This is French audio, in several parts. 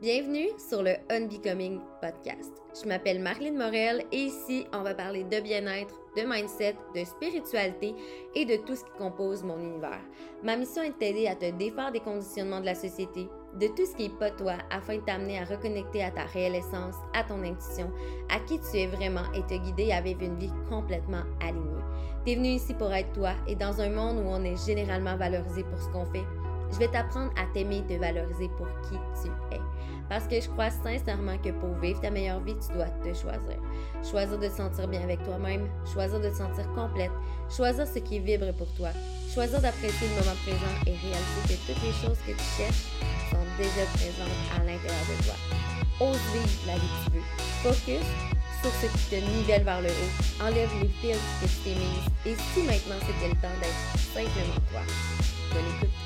Bienvenue sur le Unbecoming Podcast. Je m'appelle Marlene Morel et ici, on va parler de bien-être, de mindset, de spiritualité et de tout ce qui compose mon univers. Ma mission est de t'aider à te défaire des conditionnements de la société, de tout ce qui est pas toi, afin de t'amener à reconnecter à ta réelle essence, à ton intuition, à qui tu es vraiment et te guider à vivre une vie complètement alignée. T'es venu ici pour être toi et dans un monde où on est généralement valorisé pour ce qu'on fait, je vais t'apprendre à t'aimer et te valoriser pour qui tu es. Parce que je crois sincèrement que pour vivre ta meilleure vie, tu dois te choisir. Choisir de te sentir bien avec toi-même, choisir de te sentir complète, choisir ce qui vibre pour toi, choisir d'apprécier le moment présent et réaliser que toutes les choses que tu cherches sont déjà présentes à l'intérieur de toi. Ose vivre la vie que tu veux. Focus sur ce qui te nivelle vers le haut. Enlève les fils que tu t'es mis. Et si maintenant c'était le temps d'être simplement toi. Bonne écoute.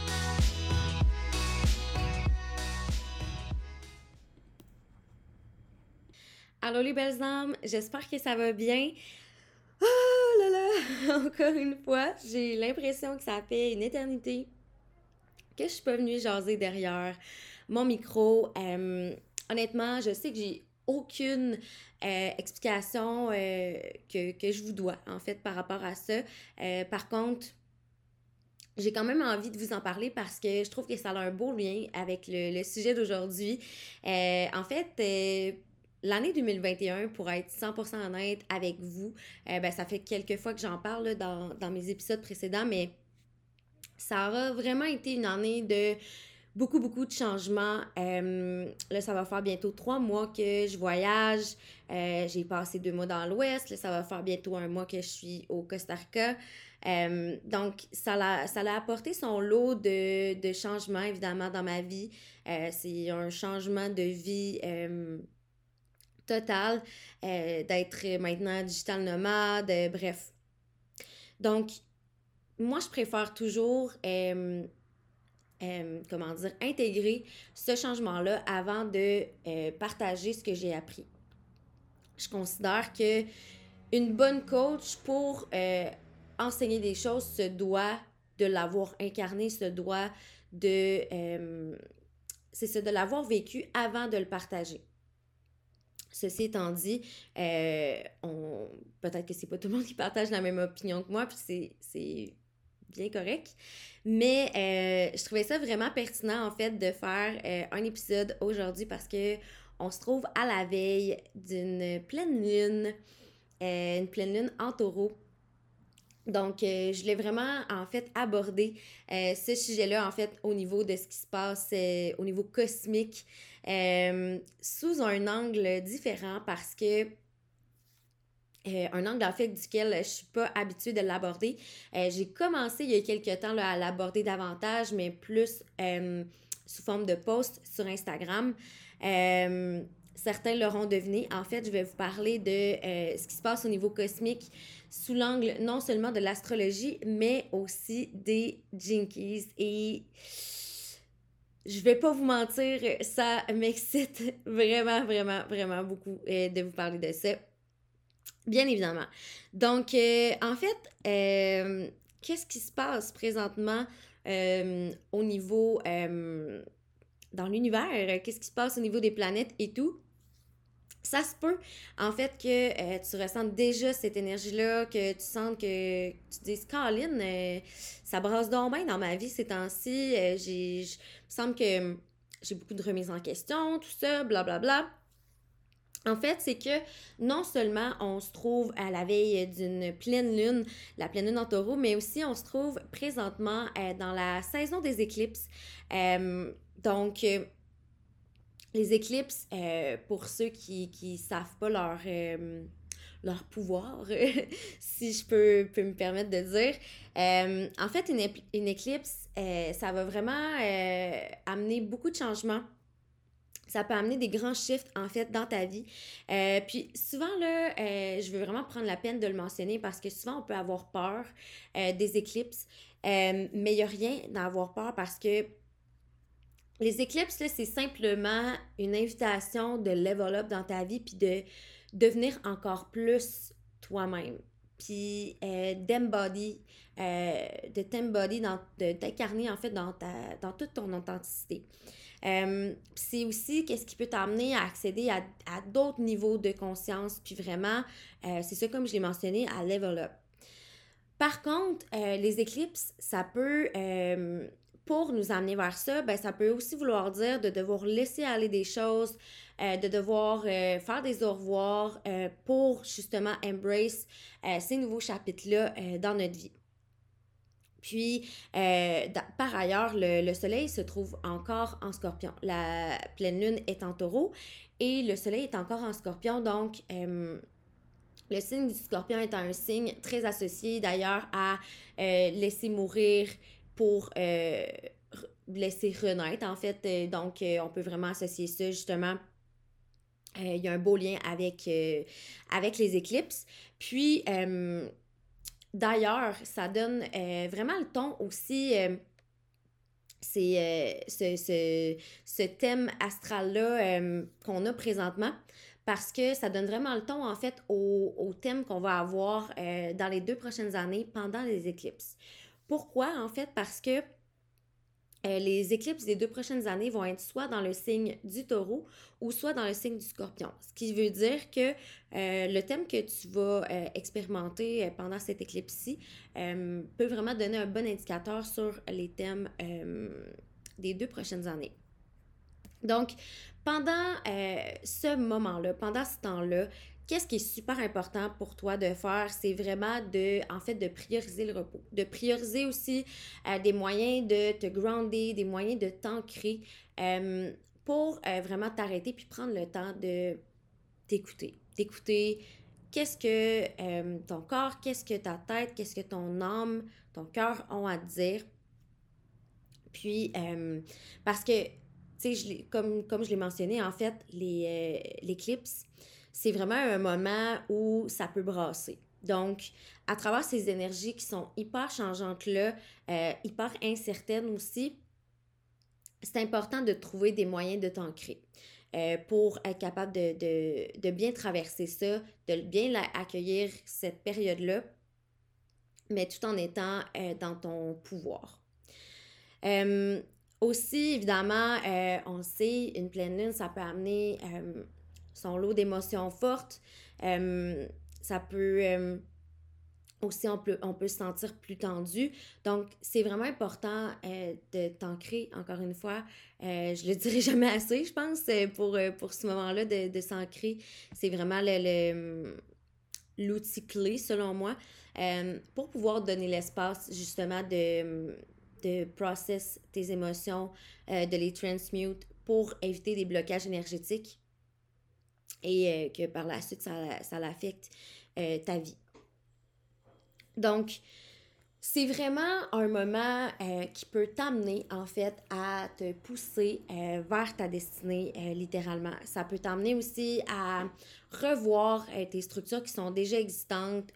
Allô les belles âmes, j'espère que ça va bien. Oh là là, encore une fois, j'ai l'impression que ça fait une éternité que je suis pas venue jaser derrière mon micro. Euh, honnêtement, je sais que j'ai aucune euh, explication euh, que, je vous dois, en fait, par rapport à ça. par contre, j'ai quand même envie de vous en parler parce que je trouve que ça a un beau lien avec le sujet d'aujourd'hui. en fait, L'année 2021, pour être 100% honnête avec vous, euh, ben, ça fait quelques fois que j'en parle dans, dans, mes épisodes précédents, mais ça aura vraiment été une année de beaucoup, beaucoup de changements. Euh, là, ça va faire bientôt trois mois que je voyage. Euh, j'ai passé deux mois dans l'Ouest. Là, ça va faire bientôt un mois que je suis au Costa Rica. donc, ça l'a, apporté son lot de, de changements, évidemment, dans ma vie. c'est un changement de vie euh, d'être maintenant digital nomade, euh, bref. Donc, moi, je préfère toujours, euh, comment dire, intégrer ce changement-là avant de partager ce que j'ai appris. Je considère que une bonne coach pour enseigner des choses se doit de l'avoir incarné, se doit de... c'est ça, de l'avoir vécu avant de le partager. Ceci étant dit, euh, on... peut-être que c'est pas tout le monde qui partage la même opinion que moi, puis c'est bien correct. Mais euh, je trouvais ça vraiment pertinent, en fait, de faire euh, un épisode aujourd'hui parce que on se trouve à la veille d'une pleine lune, une pleine lune en taureau. Donc, je voulais vraiment, en fait, aborder ce sujet-là, en fait, au niveau de ce qui se passe au niveau cosmique euh, sous un angle différent parce que euh, un angle en fait duquel je suis pas habituée de l'aborder. Euh, j'ai commencé il y a quelques temps à l'aborder davantage, mais plus sous forme de post sur Instagram. Certains l'auront deviné. En fait, je vais vous parler de ce qui se passe au niveau cosmique sous l'angle non seulement de l'astrologie, mais aussi des Jinkies. Et je vais pas vous mentir, ça m'excite vraiment, vraiment, vraiment beaucoup euh, de vous parler de ça. Bien évidemment. Donc, euh, en fait, euh, qu'est-ce qui se passe présentement au niveau dans l'univers? Qu'est-ce qui se passe au niveau des planètes et tout? ça se peut, en fait, que euh, tu ressentes déjà cette énergie-là, que tu sens que tu te Caroline, euh, ça brasse donc bien dans ma vie ces temps-ci. Euh, j'ai, il me semble que j'ai beaucoup de remises en question, tout ça, blablabla. Bla, bla. En fait, c'est que non seulement on se trouve à la veille d'une pleine lune, la pleine lune en taureau, mais aussi on se trouve présentement dans la saison des éclipses. Donc, les éclipses, euh, pour ceux qui ne savent pas leur, euh, leur pouvoir, si je peux, me permettre de dire, euh, en fait, une, une éclipse, ça va vraiment amener beaucoup de changements. Ça peut amener des grands shifts, en fait, dans ta vie. puis souvent, là, je veux vraiment prendre la peine de le mentionner parce que souvent, on peut avoir peur des éclipses. mais il n'y a rien d'avoir peur parce que les éclipses, c'est simplement une invitation de level up dans ta vie puis de devenir encore plus toi-même. Puis euh, d'embody, euh, de t'embody, de t'incarner en fait dans, ta, dans toute ton authenticité. c'est aussi qu'est-ce qui peut t'amener à accéder à, d'autres niveaux de conscience, puis vraiment, c'est ça comme je l'ai mentionné, à level up. Par contre, les éclipses, ça peut pour nous amener vers ça, ben, ça peut aussi vouloir dire de devoir laisser aller des choses, euh, de devoir euh, faire des au revoir euh, pour justement embrace ces nouveaux chapitres-là dans notre vie. Puis, par ailleurs, le, soleil se trouve encore en scorpion. La pleine lune est en taureau et le soleil est encore en scorpion. Donc, le signe du scorpion est un signe très associé d'ailleurs à laisser mourir, pour euh, laisser renaître, en fait. Euh, donc, euh, on peut vraiment associer ça, justement. Il y a un beau lien avec, avec les éclipses. Puis, d'ailleurs, ça donne vraiment le ton aussi c'est ce, ce, ce, thème astral-là qu'on a présentement parce que ça donne vraiment le ton, en fait, au, au thème qu'on va avoir dans les deux prochaines années pendant les éclipses. Pourquoi? En fait, parce que euh, les éclipses des deux prochaines années vont être soit dans le signe du taureau ou soit dans le signe du scorpion. Ce qui veut dire que euh, le thème que tu vas euh, expérimenter pendant cette éclipse-ci peut vraiment donner un bon indicateur sur les thèmes des deux prochaines années. Donc, pendant ce moment-là, pendant ce temps-là, qu'est-ce qui est super important pour toi de faire, c'est vraiment de, en fait, de prioriser le repos, de prioriser aussi euh, des moyens de te grounder, des moyens de t'ancrer euh, pour euh, vraiment t'arrêter puis prendre le temps de t'écouter, d'écouter qu'est-ce que ton corps, qu'est-ce que ta tête, qu'est-ce que ton âme, ton cœur ont à te dire. Puis, parce que, tu sais, comme, comme je l'ai mentionné, en fait, l'éclipse, c'est vraiment un moment où ça peut brasser. Donc, à travers ces énergies qui sont hyper changeantes-là, euh, hyper incertaines aussi, c'est important de trouver des moyens de t'ancrer. Euh, pour être capable de, bien traverser ça, de bien accueillir cette période-là, mais tout en étant euh, dans ton pouvoir. aussi, évidemment, on sait, une pleine lune, ça peut amener son lot d'émotions fortes. Euh, ça peut euh, aussi, on peut, on peut se sentir plus tendu. Donc, c'est vraiment important euh, de t'ancrer, encore une fois. je le dirai jamais assez, je pense, pour, pour ce moment-là, de, de s'ancrer. C'est vraiment le, l'outil clé, selon moi, pour pouvoir donner l'espace, justement, de, de process tes émotions, de les transmute pour éviter des blocages énergétiques et euh, que par la suite, ça, ça l'affecte euh, ta vie. Donc, c'est vraiment un moment euh, qui peut t'amener en fait à te pousser vers ta destinée littéralement. Ça peut t'amener aussi à revoir tes structures qui sont déjà existantes.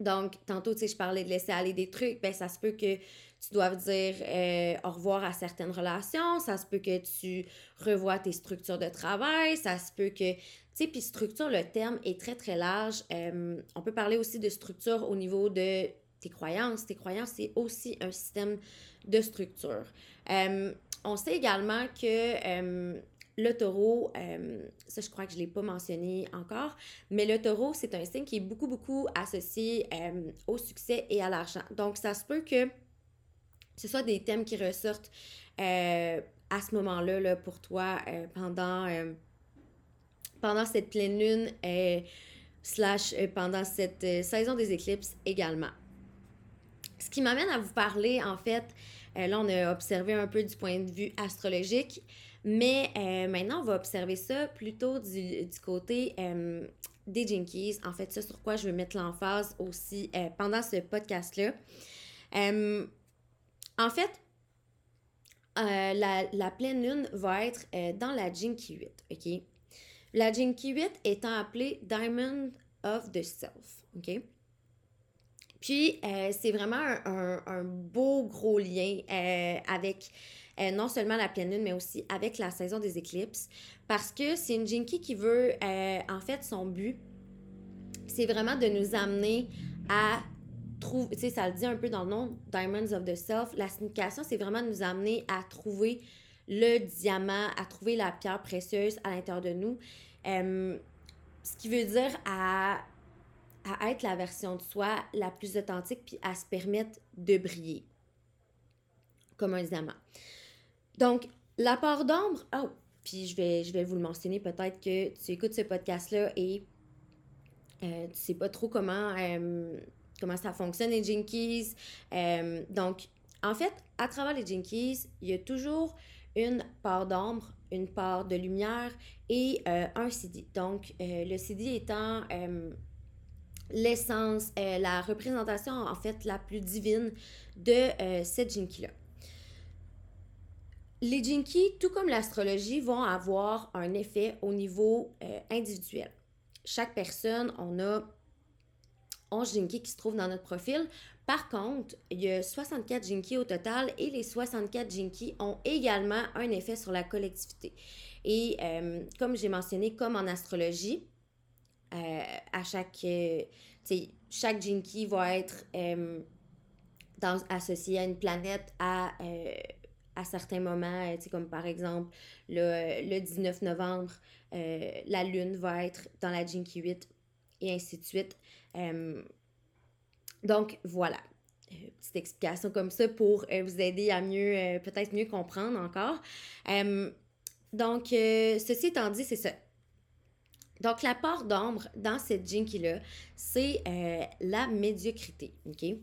Donc, tantôt, tu sais, je parlais de laisser aller des trucs, ben ça se peut que tu dois dire euh, au revoir à certaines relations, ça se peut que tu revois tes structures de travail, ça se peut que, tu sais, puis structure, le terme est très, très large. Euh, on peut parler aussi de structure au niveau de tes croyances. Tes croyances, c'est aussi un système de structure. Euh, on sait également que le taureau, ça je crois que je ne l'ai pas mentionné encore, mais le taureau, c'est un signe qui est beaucoup, beaucoup associé au succès et à l'argent. Donc, ça se peut que ce soit des thèmes qui ressortent euh, à ce moment-là là, pour toi euh, pendant, euh, pendant cette pleine lune slash pendant cette saison des éclipses également. Ce qui m'amène à vous parler, en fait, là on a observé un peu du point de vue astrologique, mais maintenant on va observer ça plutôt du, du côté des Jinkies. En fait, ça sur quoi je veux mettre l'emphase aussi pendant ce podcast-là. En fait, euh, la, pleine lune va être euh, dans la Jinky 8, OK? La Jinky 8 étant appelée Diamond of the Self, OK? Puis, euh, c'est vraiment un, beau gros lien avec non seulement la pleine lune, mais aussi avec la saison des éclipses, parce que c'est une Jinky qui veut, en fait, son but, c'est vraiment de nous amener à trouve, tu sais, ça le dit un peu dans le nom, Diamonds of the Self. La signification, c'est vraiment de nous amener à trouver le diamant, à trouver la pierre précieuse à l'intérieur de nous. Euh, ce qui veut dire à, à être la version de soi la plus authentique, puis à se permettre de briller comme un diamant. Donc, la part d'ombre, oh, puis je vais, vous le mentionner, peut-être que tu écoutes ce podcast-là et euh, tu sais pas trop comment, euh, ça fonctionne les Jinkies. Euh, donc, en fait, à travers les Jinkies, il y a toujours une part d'ombre, une part de lumière et un CD. Donc, le CD étant l'essence, la représentation en fait la plus divine de cette Jinky-là. Les Jinkies, tout comme l'astrologie, vont avoir un effet au niveau individuel chaque personne, on a 11 Jinkies qui se trouvent dans notre profil. Par contre, il y a 64 Jinkies au total et les 64 Jinkies ont également un effet sur la collectivité. Et euh, comme j'ai mentionné, comme en astrologie, euh, à chaque, euh, chaque Jinky va être associé à une planète à, à certains moments, comme par exemple le, le 19 novembre, euh, la lune va être dans la Jinky 8 et ainsi de suite. Euh, donc voilà, euh, petite explication comme ça pour vous aider à mieux, peut-être mieux comprendre encore. donc, ceci étant dit, c'est ça. Donc, la part d'ombre dans cette Jinky-là, c'est la médiocrité, OK?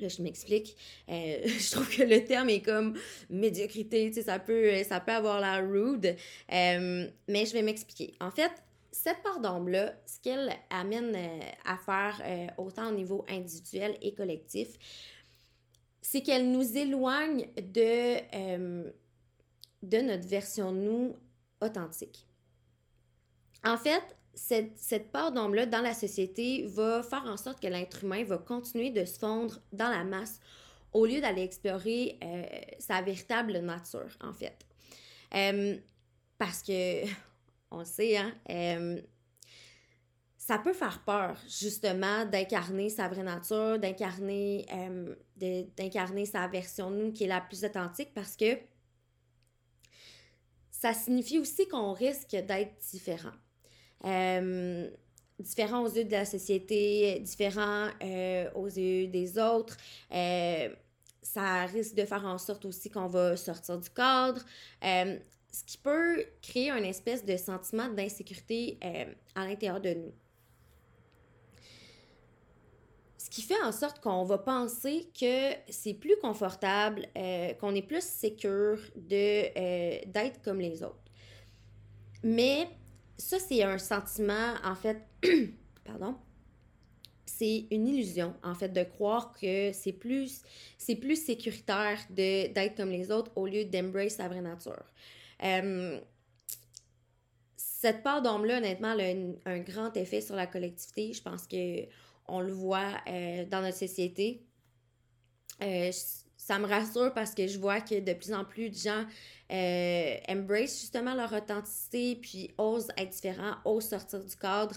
Là, je m'explique. Euh, je trouve que le terme est comme médiocrité, tu sais, ça peut, ça peut avoir l'air rude, euh, mais je vais m'expliquer. En fait, cette part d'ombre-là, ce qu'elle amène euh, à faire autant au niveau individuel et collectif, c'est qu'elle nous éloigne de, de notre version nous authentique. En fait, cette, part d'ombre-là dans la société va faire en sorte que l'être humain va continuer de se fondre dans la masse au lieu d'aller explorer euh, sa véritable nature, en fait. Euh, parce que, on le sait, hein, euh, ça peut faire peur, justement, d'incarner sa vraie nature, d'incarner, d'incarner sa version de nous qui est la plus authentique parce que ça signifie aussi qu'on risque d'être différent. Euh, différents aux yeux de la société, différents euh, aux yeux des autres. Euh, ça risque de faire en sorte aussi qu'on va sortir du cadre, ce qui peut créer un espèce de sentiment d'insécurité à l'intérieur de nous. Ce qui fait en sorte qu'on va penser que c'est plus confortable, qu'on est plus sécure d'être comme les autres. Mais ça, c'est un sentiment, en fait, pardon, c'est une illusion, en fait, de croire que c'est plus, c'est plus sécuritaire d'être comme les autres au lieu d'embrace sa vraie nature. Euh, cette part d'homme-là, honnêtement, elle a un grand effet sur la collectivité. Je pense que on le voit euh, dans notre société. Euh, ça me rassure parce que je vois que de plus en plus de gens euh, embrace justement leur authenticité, puis osent être différents, osent sortir du cadre.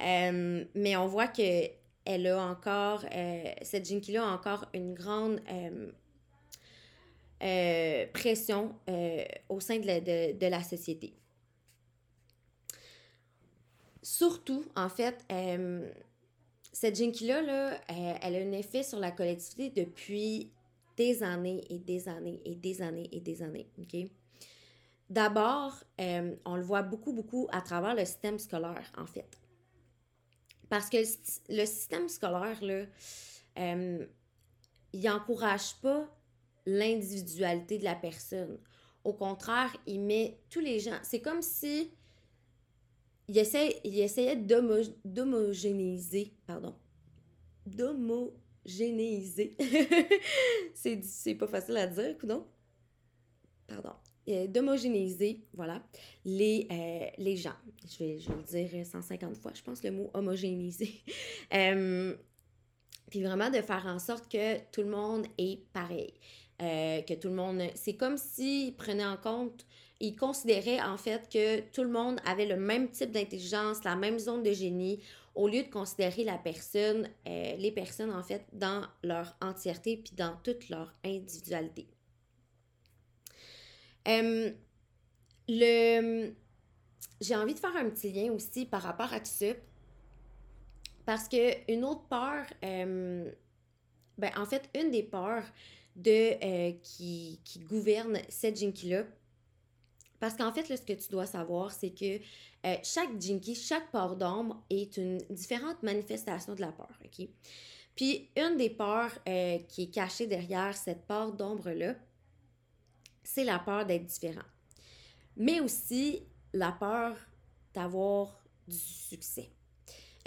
Euh, mais on voit que elle a encore, euh, cette Jinky-là a encore une grande pression au sein de la, de, la société. Surtout, en fait, cette Jinky-là, là, elle a un effet sur la collectivité depuis des années et des années et des années et des années. D'abord, euh, on le voit beaucoup, beaucoup à travers le système scolaire, en fait. Parce que le système scolaire, là, euh, il n'encourage pas l'individualité de la personne. Au contraire, il met tous les gens. C'est comme si il, il essayait d'homogénéiser, pardon, d'homo généiser. c'est pas facile à dire, non? Pardon. Euh, d'homogénéiser, voilà, les, euh, les gens. Je vais, je le dire 150 fois, je pense, le mot homogénéiser. euh, puis vraiment de faire en sorte que tout le monde est pareil. Euh, que tout le monde... C'est comme s'ils prenaient en compte, ils considéraient en fait que tout le monde avait le même type d'intelligence, la même zone de génie, au lieu de considérer la personne, euh, les personnes en fait, dans leur entièreté puis dans toute leur individualité. le... J'ai envie de faire un petit lien aussi par rapport à tout ça. Parce que une autre peur, ben, en fait, une des peurs de, qui, qui gouverne cette jinky-là, parce qu'en fait, là, ce que tu dois savoir, c'est que euh, chaque jinky, chaque peur d'ombre est une différente manifestation de la peur, OK? Puis, une des peurs euh, qui est cachée derrière cette peur d'ombre-là, c'est la peur d'être différent. Mais aussi la peur d'avoir du succès.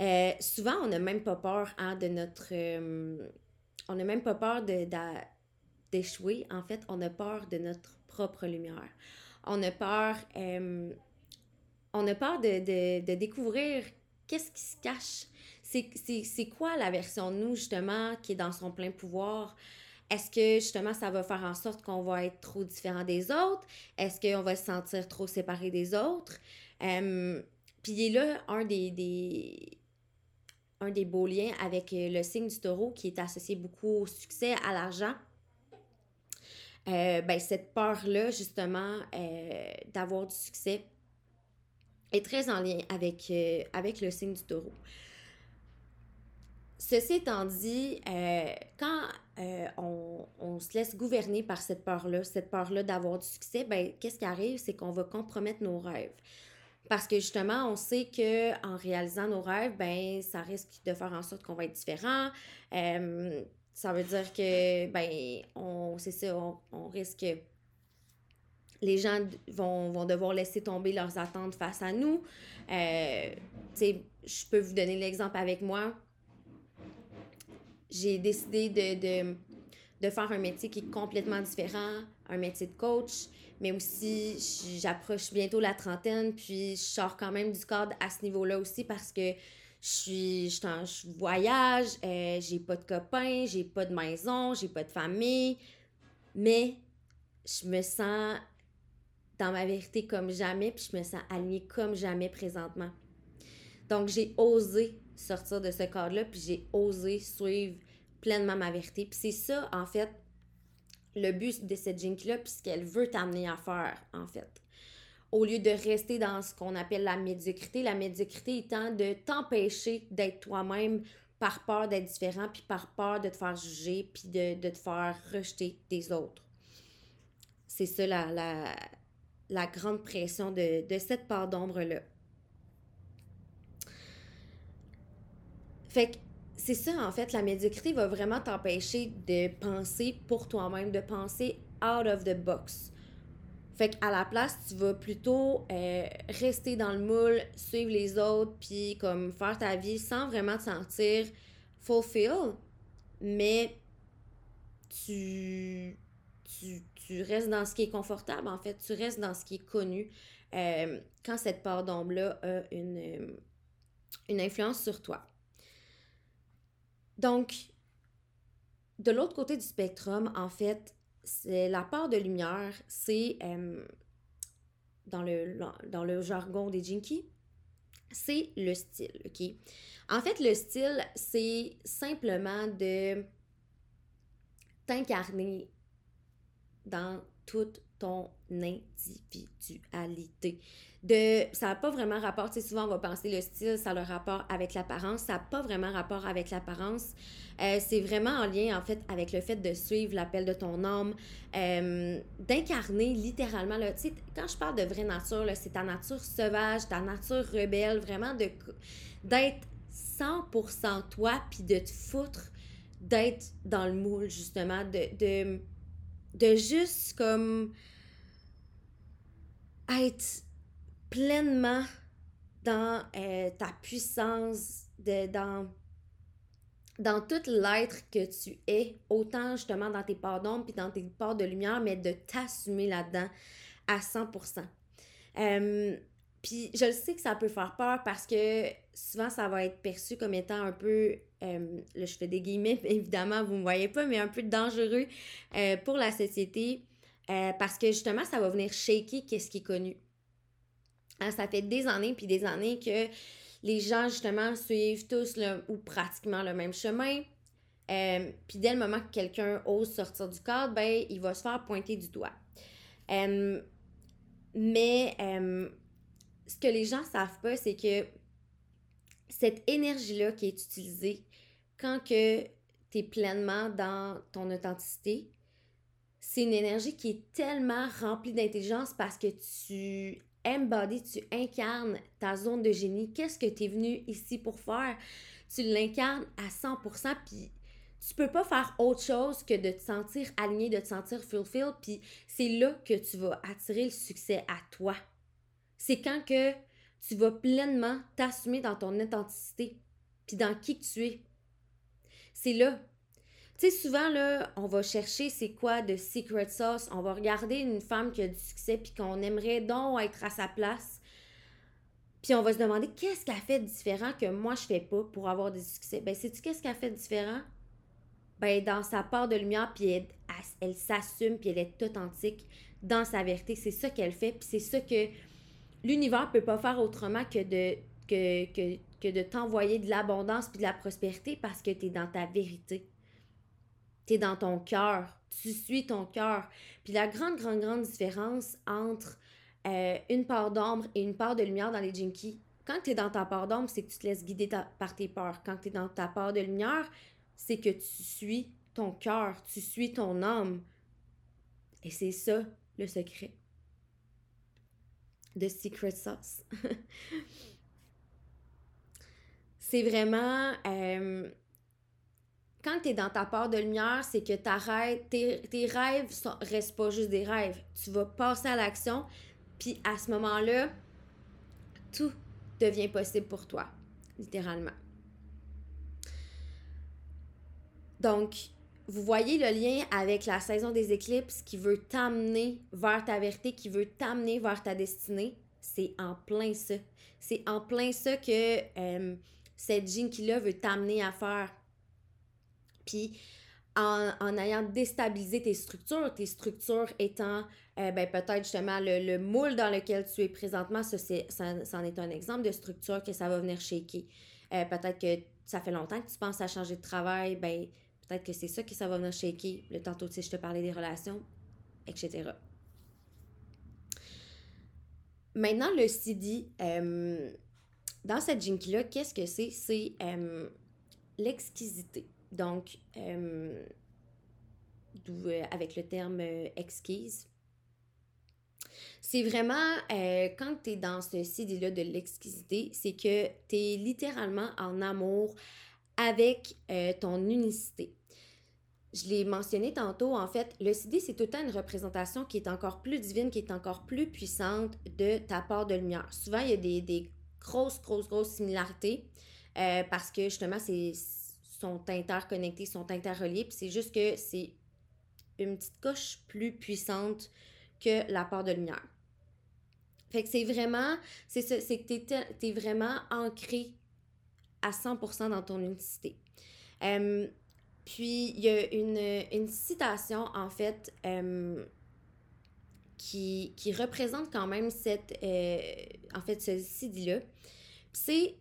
Euh, souvent, on n'a même pas peur hein, de notre... on n'a même pas peur d'échouer. En fait, on a peur de notre propre lumière on a peur, euh, on a peur de, découvrir qu'est-ce qui se cache. C'est quoi la version de nous, justement, qui est dans son plein pouvoir? Est-ce que justement ça va faire en sorte qu'on va être trop différent des autres? Est-ce qu'on va se sentir trop séparé des autres? Euh, puis il est là un des, un des beaux liens avec le signe du taureau qui est associé beaucoup au succès, à l'argent. Euh, ben, cette peur-là, justement, euh, d'avoir du succès est très en lien avec, euh, avec le signe du taureau. Ceci étant dit, quand on, on, se laisse gouverner par cette peur-là, cette peur-là d'avoir du succès, ben, qu'est-ce qui arrive? C'est qu'on va compromettre nos rêves. Parce que justement, on sait que en réalisant nos rêves, ben, ça risque de faire en sorte qu'on va être différent. Ça veut dire que, ben, on, c'est ça, on, risque. Les gens vont, devoir laisser tomber leurs attentes face à nous. Euh, je peux vous donner l'exemple avec moi. J'ai décidé de, de, faire un métier qui est complètement différent, un métier de coach, mais aussi j'approche bientôt la trentaine, puis je sors quand même du cadre à ce niveau-là aussi parce que je suis je, voyage, euh, j'ai pas de copains, j'ai pas de maison, j'ai pas de famille, mais je me sens dans ma vérité comme jamais, puis je me sens alignée comme jamais présentement. Donc j'ai osé sortir de ce cadre-là, puis j'ai osé suivre pleinement ma vérité. Puis c'est ça, en fait, le but de cette jinky-là, puis ce qu'elle veut t'amener à faire, en fait au lieu de rester dans ce qu'on appelle la médiocrité. La médiocrité étant de t'empêcher d'être toi-même par peur d'être différent, puis par peur de te faire juger, puis de, te faire rejeter des autres. C'est ça la, la, grande pression de, de cette part d'ombre-là. Fait que c'est ça, en fait, la médiocrité va vraiment t'empêcher de penser pour toi-même, de penser out of the box. Fait qu'à la place, tu vas plutôt euh, rester dans le moule, suivre les autres, puis comme faire ta vie sans vraiment te sentir fulfill, mais tu, tu, restes dans ce qui est confortable, en fait, tu restes dans ce qui est connu. Euh, quand cette part d'ombre-là a une, euh, une influence sur toi. Donc, de l'autre côté du spectrum, en fait, la part de lumière, c'est euh, dans, le, jargon des Jinkies, c'est le style, OK? En fait, le style, c'est simplement de t'incarner dans toute ton individualité. Ça n'a pas vraiment rapport, tu sais, souvent on va penser le style, ça a le rapport avec l'apparence, ça n'a pas vraiment rapport avec l'apparence. Euh, c'est vraiment en lien, en fait, avec le fait de suivre l'appel de ton âme, euh, d'incarner littéralement, tu sais, quand je parle de vraie nature, c'est ta nature sauvage, ta nature rebelle, vraiment de d'être 100% toi, puis de te foutre d'être dans le moule, justement, de, de juste comme être pleinement dans euh, ta puissance, de, dans, dans tout l'être que tu es, autant justement dans tes parts d'ombre puis dans tes parts de lumière, mais de t'assumer là-dedans à 100%. Euh, puis je le sais que ça peut faire peur parce que souvent ça va être perçu comme étant un peu, euh, là je fais des guillemets, évidemment vous ne me voyez pas, mais un peu dangereux pour la société parce que justement ça va venir shaker qu'est-ce qui est connu. Hein, ça fait des années puis des années que les gens, justement, suivent tous ou pratiquement le même chemin. Euh, puis dès le moment que quelqu'un ose sortir du cadre, ben, il va se faire pointer du doigt. mais ce que les gens savent pas, c'est que cette énergie-là qui est utilisée quand que tu es pleinement dans ton authenticité, c'est une énergie qui est tellement remplie d'intelligence parce que tu embodies, tu incarnes ta zone de génie. Qu'est-ce que tu es venu ici pour faire? Tu l'incarnes à 100%, puis tu peux pas faire autre chose que de te sentir aligné, de te sentir fulfilled, puis c'est là que tu vas attirer le succès à toi. C'est quand que tu vas pleinement t'assumer dans ton authenticité, puis dans qui tu es. C'est là. Tu sais, souvent, là, on va chercher c'est quoi de secret sauce. On va regarder une femme qui a du succès, puis qu'on aimerait donc être à sa place. Puis on va se demander qu'est-ce qu'elle fait de différent que moi je fais pas pour avoir des succès? Ben, sais-tu qu'est-ce qu'elle fait de différent? ben, dans sa part de lumière, puis elle, s'assume, puis elle est authentique dans sa vérité. C'est ça qu'elle fait, puis c'est ça que l'univers peut pas faire autrement que de, que, que, de t'envoyer de l'abondance puis de la prospérité parce que tu es dans ta vérité. Tu es dans ton cœur. Tu suis ton cœur. Puis la grande, grande, grande différence entre euh, une part d'ombre et une part de lumière dans les Jinkies, quand tu es dans ta part d'ombre, c'est que tu te laisses guider par tes peurs. Quand tu es dans ta part de lumière, c'est que tu suis ton cœur, tu suis ton âme. Et c'est ça le secret de Secret Sauce. c'est vraiment... Euh, quand tu es dans ta part de lumière, c'est que tes, tes rêves ne restent pas juste des rêves. Tu vas passer à l'action, puis à ce moment-là, tout devient possible pour toi, littéralement. Donc, vous voyez le lien avec la saison des éclipses qui veut t'amener vers ta vérité, qui veut t'amener vers ta destinée? C'est en plein ça. C'est en plein ça que euh, cette Jinky-là veut t'amener à faire. Puis, en, ayant déstabilisé tes structures, tes structures étant euh, ben, peut-être justement le, moule dans lequel tu es présentement, ça, ça, en est un exemple de structure que ça va venir shaker. Euh, peut-être que ça fait longtemps que tu penses à changer de travail, ben Peut-être que c'est ça que ça va venir shaker. Le tantôt, sais, je te parlais des relations, etc. Maintenant, le CD, euh, dans cette jinky-là, qu'est-ce que c'est? C'est euh, l'exquisité. Donc, euh, avec le terme exquise. C'est vraiment, quand tu es dans ce CD-là de l'exquisité, c'est que tu es littéralement en amour avec ton unicité. Je l'ai mentionné tantôt, en fait, le CD, c'est tout le temps une représentation qui est encore plus divine, qui est encore plus puissante de ta part de lumière. Souvent, il y a des, grosses, grosses, grosses similarités euh, parce que justement, c'est sont interconnectés, sont interreliés, puis c'est juste que c'est une petite coche plus puissante que la part de lumière. Fait que c'est vraiment, c'est c'est que tu es, vraiment ancré à 100% dans ton unicité. Euh, puis, il y a une, citation, en fait, euh, qui, représente quand même cette, euh, en fait, ce CD-là. C'est,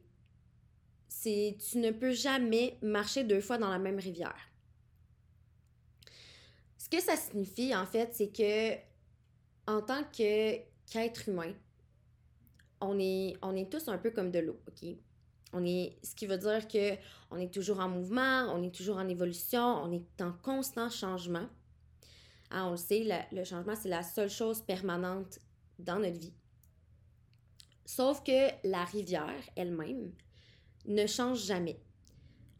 tu ne peux jamais marcher deux fois dans la même rivière. Ce que ça signifie, en fait, c'est que, en tant qu'être humain, on est, on est tous un peu comme de l'eau, OK? On est, ce qui veut dire que on est toujours en mouvement, on est toujours en évolution, on est en constant changement. Ah, on le sait, le changement, c'est la seule chose permanente dans notre vie. Sauf que la rivière elle-même ne change jamais.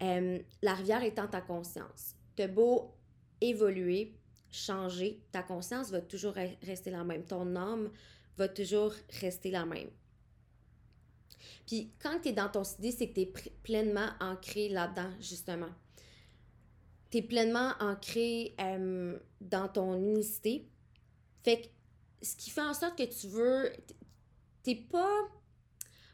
Euh, la rivière étant ta conscience. T'as beau évoluer, changer, ta conscience va toujours rester la même. Ton âme va toujours rester la même. Puis quand tu es dans ton CD, c'est que tu es pleinement ancré là-dedans, justement. Tu es pleinement ancré euh, dans ton unicité. Fait que ce qui fait en sorte que tu veux. T'es pas.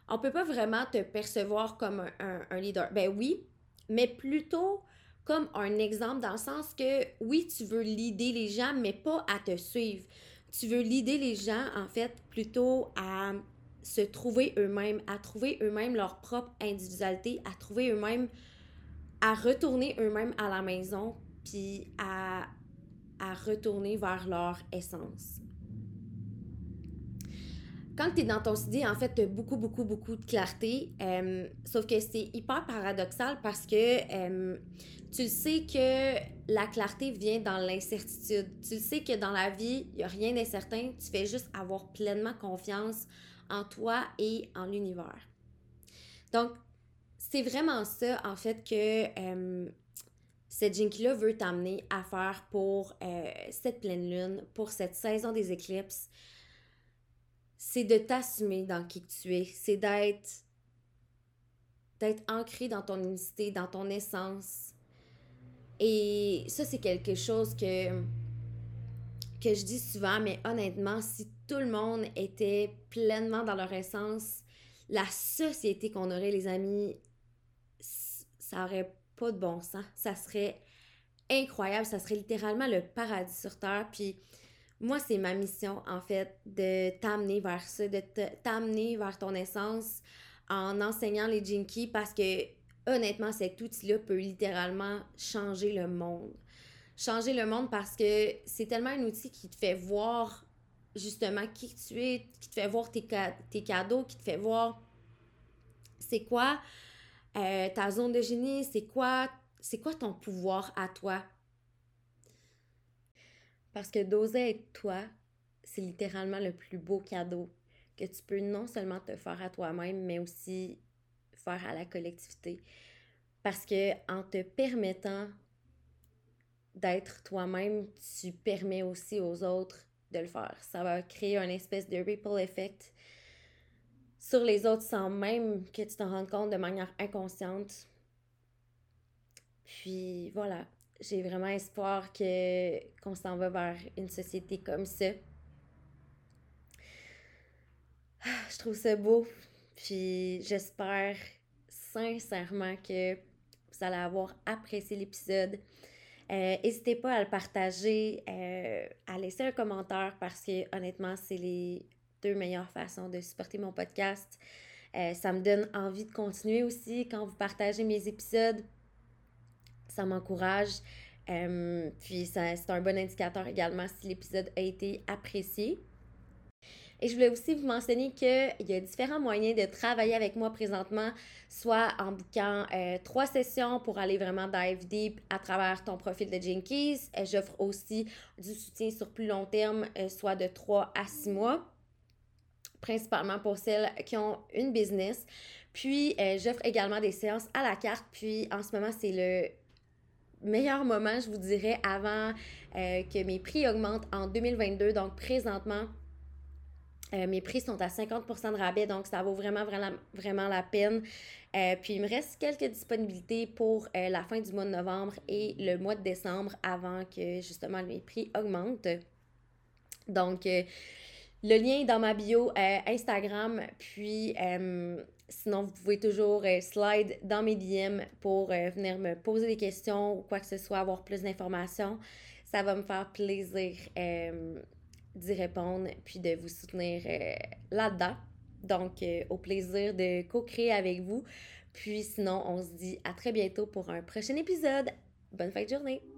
On peut pas vraiment te percevoir comme un, leader. Ben oui, mais plutôt comme un exemple dans le sens que oui, tu veux leader les gens, mais pas à te suivre. Tu veux leader les gens, en fait, plutôt à se trouver eux-mêmes, à trouver eux-mêmes leur propre individualité, à trouver eux-mêmes, à retourner eux-mêmes à la maison, puis à, à retourner vers leur essence. quand tu es dans ton CD, en fait, tu as beaucoup, beaucoup, beaucoup de clarté. Euh, sauf que c'est hyper paradoxal parce que tu sais que la clarté vient dans l'incertitude. Tu sais que dans la vie, il n'y a rien d'incertain. Tu fais juste avoir pleinement confiance en toi et en l'univers. Donc, c'est vraiment ça, en fait, que cette Jinky-là veut t'amener à faire pour euh, cette pleine lune, pour cette saison des éclipses c'est de t'assumer dans qui tu es, c'est d'être d'être ancré dans ton unicité, dans ton essence. Et ça, c'est quelque chose que, que je dis souvent, mais honnêtement, si tout le monde était pleinement dans leur essence, la société qu'on aurait, les amis, ça aurait pas de bon sens. Ça serait incroyable, ça serait littéralement le paradis sur Terre. Puis moi, c'est ma mission, en fait, de t'amener vers ça, de t'amener vers ton essence en enseignant les Jinkies parce que, honnêtement, cet outil-là peut littéralement changer le monde. Changer le monde parce que c'est tellement un outil qui te fait voir justement qui tu es, qui te fait voir tes, tes cadeaux, qui te fait voir c'est quoi euh, ta zone de génie, c'est quoi, c'est quoi ton pouvoir à toi? Parce que d'oser être toi, c'est littéralement le plus beau cadeau que tu peux non seulement te faire à toi-même, mais aussi faire à la collectivité. Parce que en te permettant d'être toi-même, tu permets aussi aux autres de le faire. Ça va créer un espèce de ripple effect sur les autres sans même que tu t'en rendes compte de manière inconsciente. Puis voilà, j'ai vraiment espoir que qu'on s'en va vers une société comme ça. Je trouve ça beau. Puis j'espère sincèrement que vous allez avoir apprécié l'épisode. Euh, n'hésitez pas à le partager, euh, à laisser un commentaire parce que honnêtement, c'est les deux meilleures façons de supporter mon podcast. Euh, ça me donne envie de continuer aussi quand vous partagez mes épisodes ça m'encourage. Euh, puis c'est un bon indicateur également si l'épisode a été apprécié. Et je voulais aussi vous mentionner qu'il y a différents moyens de travailler avec moi présentement, soit en bouquant euh, trois sessions pour aller vraiment dive deep à travers ton profil de Jinkies. Euh, j'offre aussi du soutien sur plus long terme, soit de 3 à 6 mois, principalement pour celles qui ont une business. Puis, j'offre également des séances à la carte. Puis, en ce moment, c'est le meilleur moment, je vous dirais, avant euh, que mes prix augmentent en 2022. Donc, présentement, euh, mes prix sont à 50% de rabais, donc ça vaut vraiment, vraiment, vraiment la peine. Euh, puis, il me reste quelques disponibilités pour la fin du mois de novembre et le mois de décembre avant que justement mes prix augmentent. Donc, le lien est dans ma bio Instagram, puis Sinon, vous pouvez toujours euh, slide dans mes DM pour euh, venir me poser des questions ou quoi que ce soit, avoir plus d'informations. Ça va me faire plaisir euh, d'y répondre puis de vous soutenir là-dedans. Donc, au plaisir de co-créer avec vous. Puis sinon, on se dit à très bientôt pour un prochain épisode. Bonne fin de journée!